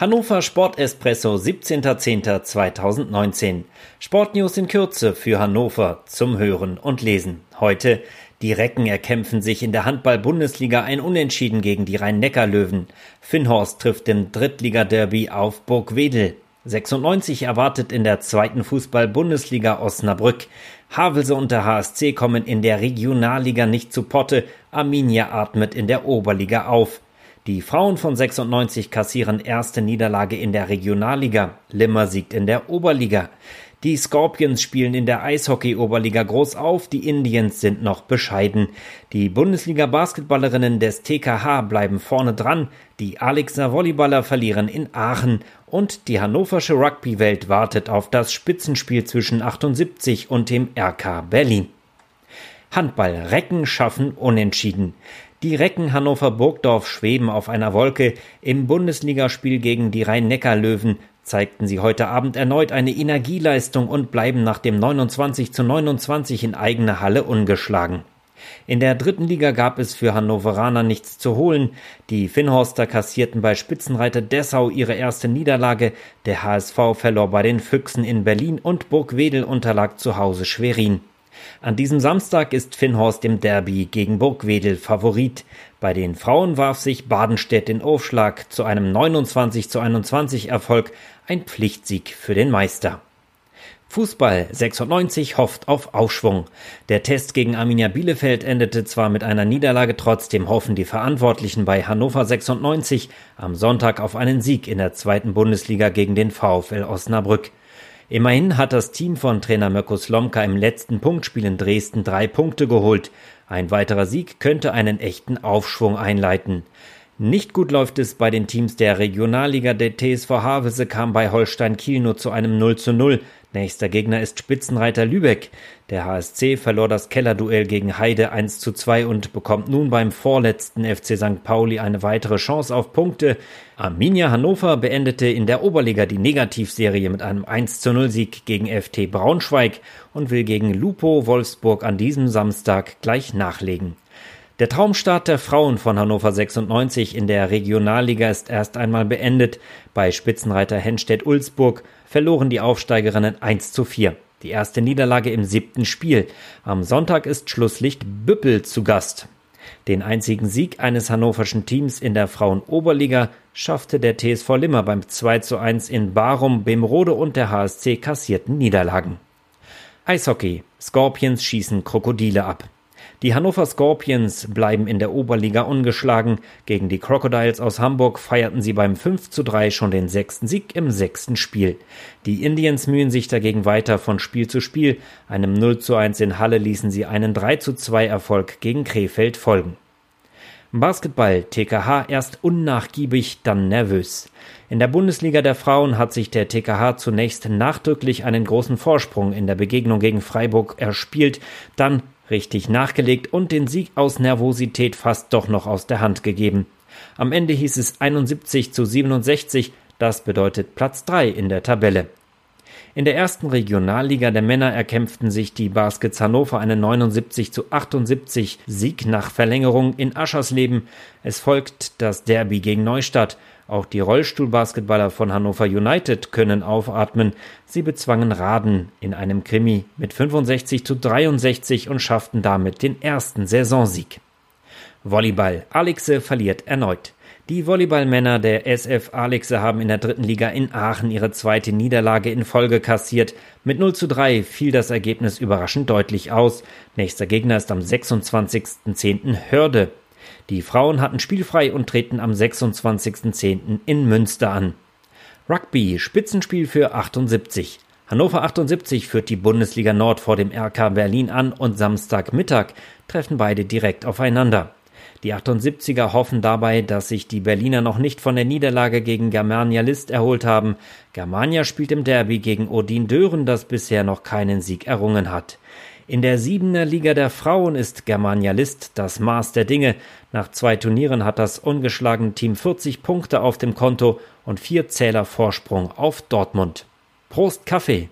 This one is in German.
Hannover Sport Espresso 17.10.2019. Sportnews in Kürze für Hannover zum Hören und Lesen. Heute die Recken erkämpfen sich in der Handball-Bundesliga ein Unentschieden gegen die Rhein-Neckar-Löwen. Finnhorst trifft im Drittliga-Derby auf Burgwedel. 96 erwartet in der zweiten Fußball-Bundesliga Osnabrück. Havelse und der HSC kommen in der Regionalliga nicht zu Potte. Arminia atmet in der Oberliga auf. Die Frauen von 96 kassieren erste Niederlage in der Regionalliga. Limmer siegt in der Oberliga. Die Scorpions spielen in der Eishockey-Oberliga groß auf, die Indians sind noch bescheiden. Die Bundesliga-Basketballerinnen des TKH bleiben vorne dran, die Alexer Volleyballer verlieren in Aachen und die hannoversche Rugby-Welt wartet auf das Spitzenspiel zwischen 78 und dem RK Berlin. Handball Recken schaffen Unentschieden. Die Recken Hannover Burgdorf schweben auf einer Wolke. Im Bundesligaspiel gegen die Rhein-Neckar-Löwen zeigten sie heute Abend erneut eine Energieleistung und bleiben nach dem 29 zu 29 in eigener Halle ungeschlagen. In der dritten Liga gab es für Hannoveraner nichts zu holen. Die Finnhorster kassierten bei Spitzenreiter Dessau ihre erste Niederlage. Der HSV verlor bei den Füchsen in Berlin und Burgwedel unterlag zu Hause Schwerin. An diesem Samstag ist Finnhorst im Derby gegen Burgwedel Favorit. Bei den Frauen warf sich Badenstedt in Aufschlag zu einem 29 zu 21 Erfolg, ein Pflichtsieg für den Meister. Fußball 96 hofft auf Aufschwung. Der Test gegen Arminia Bielefeld endete zwar mit einer Niederlage, trotzdem hoffen die Verantwortlichen bei Hannover 96 am Sonntag auf einen Sieg in der zweiten Bundesliga gegen den VfL Osnabrück. Immerhin hat das Team von Trainer Mirko Slomka im letzten Punktspiel in Dresden drei Punkte geholt. Ein weiterer Sieg könnte einen echten Aufschwung einleiten. Nicht gut läuft es bei den Teams der Regionalliga. Der TSV Havelse kam bei Holstein Kiel nur zu einem 0 zu 0. Nächster Gegner ist Spitzenreiter Lübeck. Der HSC verlor das Kellerduell gegen Heide 1 zu 2 und bekommt nun beim vorletzten FC St. Pauli eine weitere Chance auf Punkte. Arminia Hannover beendete in der Oberliga die Negativserie mit einem 1 zu 0 Sieg gegen FT Braunschweig und will gegen Lupo Wolfsburg an diesem Samstag gleich nachlegen. Der Traumstart der Frauen von Hannover 96 in der Regionalliga ist erst einmal beendet. Bei Spitzenreiter Henstedt-Ulzburg verloren die Aufsteigerinnen 1 zu 4. Die erste Niederlage im siebten Spiel. Am Sonntag ist Schlusslicht Büppel zu Gast. Den einzigen Sieg eines hannoverschen Teams in der Frauenoberliga schaffte der TSV Limmer beim 2 zu 1 in Barum, Bemrode und der HSC kassierten Niederlagen. Eishockey. Scorpions schießen Krokodile ab. Die Hannover Scorpions bleiben in der Oberliga ungeschlagen. Gegen die Crocodiles aus Hamburg feierten sie beim 5 zu 3 schon den sechsten Sieg im sechsten Spiel. Die Indians mühen sich dagegen weiter von Spiel zu Spiel. Einem 0 zu 1 in Halle ließen sie einen 3 zu 2 Erfolg gegen Krefeld folgen. Basketball TKH erst unnachgiebig, dann nervös. In der Bundesliga der Frauen hat sich der TKH zunächst nachdrücklich einen großen Vorsprung in der Begegnung gegen Freiburg erspielt, dann richtig nachgelegt und den Sieg aus Nervosität fast doch noch aus der Hand gegeben. Am Ende hieß es 71 zu 67, das bedeutet Platz 3 in der Tabelle. In der ersten Regionalliga der Männer erkämpften sich die Baskets Hannover einen 79 zu 78 Sieg nach Verlängerung in Aschersleben. Es folgt das Derby gegen Neustadt. Auch die Rollstuhlbasketballer von Hannover United können aufatmen. Sie bezwangen Raden in einem Krimi mit 65 zu 63 und schafften damit den ersten Saisonsieg. Volleyball. Alexe verliert erneut. Die Volleyballmänner der SF Alexe haben in der dritten Liga in Aachen ihre zweite Niederlage in Folge kassiert. Mit 0 zu 3 fiel das Ergebnis überraschend deutlich aus. Nächster Gegner ist am 26.10. Hörde. Die Frauen hatten spielfrei und treten am 26.10. in Münster an. Rugby, Spitzenspiel für 78. Hannover 78 führt die Bundesliga Nord vor dem RK Berlin an und Samstagmittag treffen beide direkt aufeinander. Die 78er hoffen dabei, dass sich die Berliner noch nicht von der Niederlage gegen Germania List erholt haben. Germania spielt im Derby gegen Odin Dören, das bisher noch keinen Sieg errungen hat. In der siebener Liga der Frauen ist Germania List das Maß der Dinge. Nach zwei Turnieren hat das ungeschlagene Team 40 Punkte auf dem Konto und vier Zähler Vorsprung auf Dortmund. Prost Kaffee!